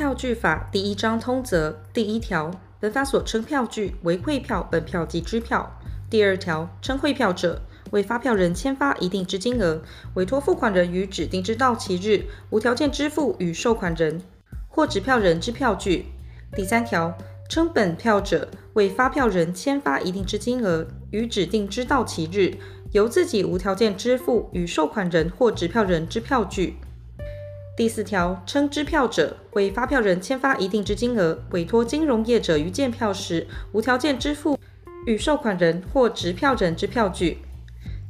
票据法第一章通则第一条，本法所称票据为汇票、本票及支票。第二条，称汇票者，为发票人签发一定之金额，委托付款人于指定之到期日无条件支付与收款人或执票人之票据。第三条，称本票者，为发票人签发一定之金额，于指定之到期日由自己无条件支付与收款人或执票人之票据。第四条，称支票者，为发票人签发一定之金额，委托金融业者于见票时无条件支付。与收款人或执票人之票据，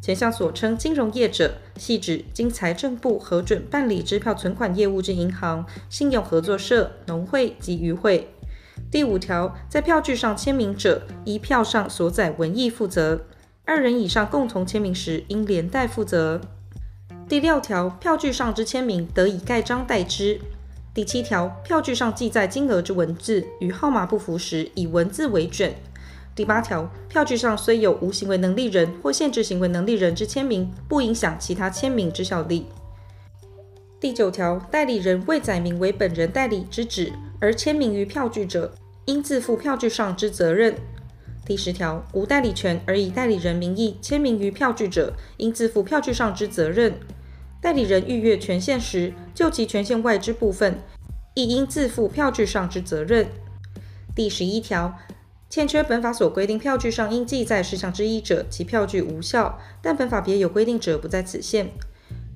前项所称金融业者，系指经财政部核准办理支票存款业务之银行、信用合作社、农会及渔会。第五条，在票据上签名者，依票上所载文义负责；二人以上共同签名时，应连带负责。第六条，票据上之签名得以盖章代之。第七条，票据上记载金额之文字与号码不符时，以文字为准。第八条，票据上虽有无行为能力人或限制行为能力人之签名，不影响其他签名之效力。第九条，代理人未载明为本人代理之旨而签名于票据者，应自负票据上之责任。第十条，无代理权而以代理人名义签名于票据者，应自负票据上之责任。代理人逾越权限时，就其权限外之部分，亦应自负票据上之责任。第十一条。欠缺本法所规定票据上应记载事项之一者，其票据无效；但本法别有规定者，不在此限。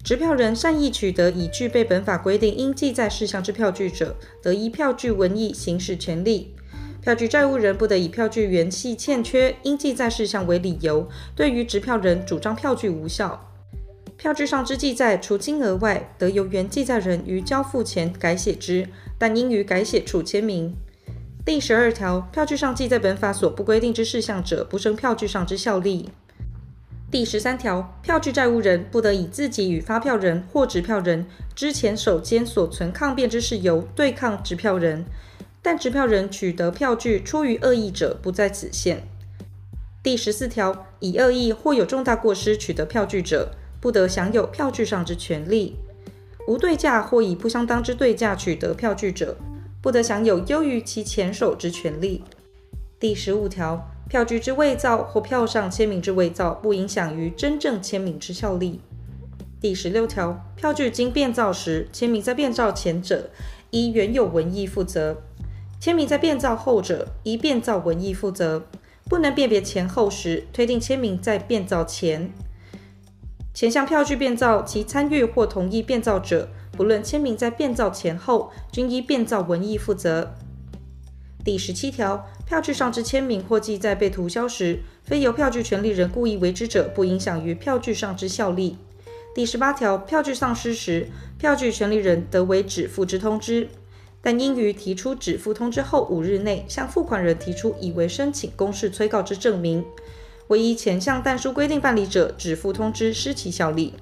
持票人善意取得已具备本法规定应记载事项之票据者，得依票据文义行使权利。票据债务人不得以票据原系欠缺应记载事项为理由，对于持票人主张票据无效。票据上之记载除金额外，得由原记载人于交付前改写之，但应于改写处签名。第十二条，票据上记载本法所不规定之事项者，不生票据上之效力。第十三条，票据债务人不得以自己与发票人或执票人之前手间所存抗辩之事由对抗执票人，但执票人取得票据出于恶意者，不在此限。第十四条，以恶意或有重大过失取得票据者，不得享有票据上之权利。无对价或以不相当之对价取得票据者，不得享有优于其前手之权利。第十五条，票据之伪造或票上签名之伪造，不影响于真正签名之效力。第十六条，票据经变造时，签名在变造前者，依原有文义负责；签名在变造后者，依变造文义负责。不能辨别前后时，推定签名在变造前。前项票据变造，其参与或同意变造者，不论签名在变造前后，均依变造文义负责。第十七条，票据上之签名或记载被涂销时，非由票据权利人故意为之者，不影响于票据上之效力。第十八条，票据丧失时，票据权利人得为止付之通知，但应于提出止付通知后五日内，向付款人提出以为申请公示催告之证明。唯一前项但书规定办理者，止付通知失其效力。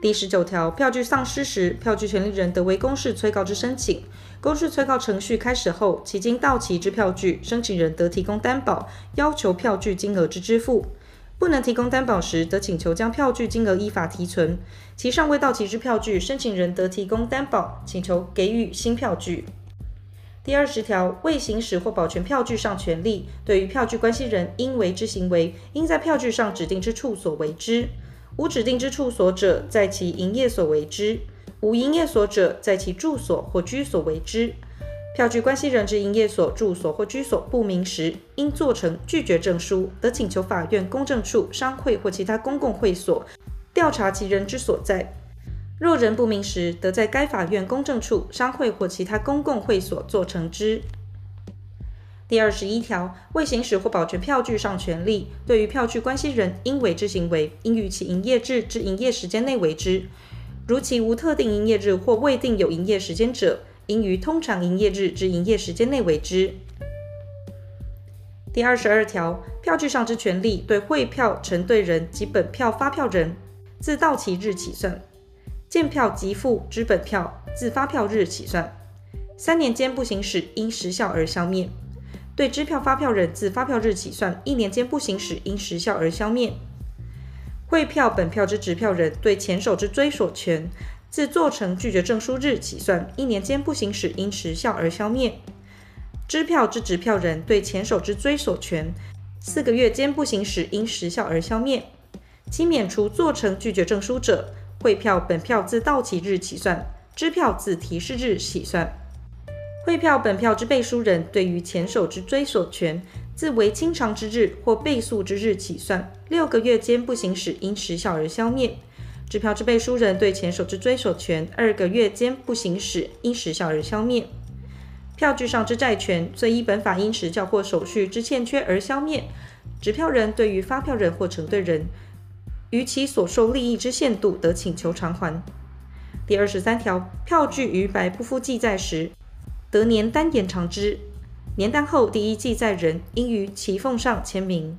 第十九条，票据丧失时，票据权利人得为公示催告之申请。公示催告程序开始后，其经到期之票据，申请人得提供担保，要求票据金额之支付。不能提供担保时，得请求将票据金额依法提存。其尚未到期之票据，申请人得提供担保，请求给予新票据。第二十条，未行使或保全票据上权利，对于票据关系人应为之行为，应在票据上指定之处所为之。无指定之处所者，在其营业所为之；无营业所者，在其住所或居所为之。票据关系人之营业所、住所或居所不明时，应做成拒绝证书，得请求法院、公证处、商会或其他公共会所调查其人之所在。若人不明时，得在该法院、公证处、商会或其他公共会所做成之。第二十一条，未行使或保全票据上权利，对于票据关系人应为之行为，应于其营业日之营业时间内为之。如其无特定营业日或未定有营业时间者，应于通常营业日之营业时间内为之。第二十二条，票据上之权利，对汇票承兑人及本票发票人，自到期日起算；见票即付之本票，自发票日起算。三年间不行使，因时效而消灭。对支票发票人自发票日起算一年间不行使，因时效而消灭。汇票本票之执票人对前手之追索权，自做成拒绝证书日起算一年间不行使，因时效而消灭。支票之执票人对前手之追索权，四个月间不行使，因时效而消灭。其免除做成拒绝证书者，汇票本票自到期日起算，支票自提示日起算。汇票本票之背书人对于前手之追索权，自为清偿之日或备诉之日起算，六个月间不行使，因时效而消灭。支票之背书人对前手之追索权，二个月间不行使，因时效而消灭。票据上之债权，最依本法因时效或手续之欠缺而消灭。支票人对于发票人或承兑人，于其所受利益之限度，得请求偿还。第二十三条，票据于白不敷记载时，得年单延长之，年单后第一记载人应于其奉上签名。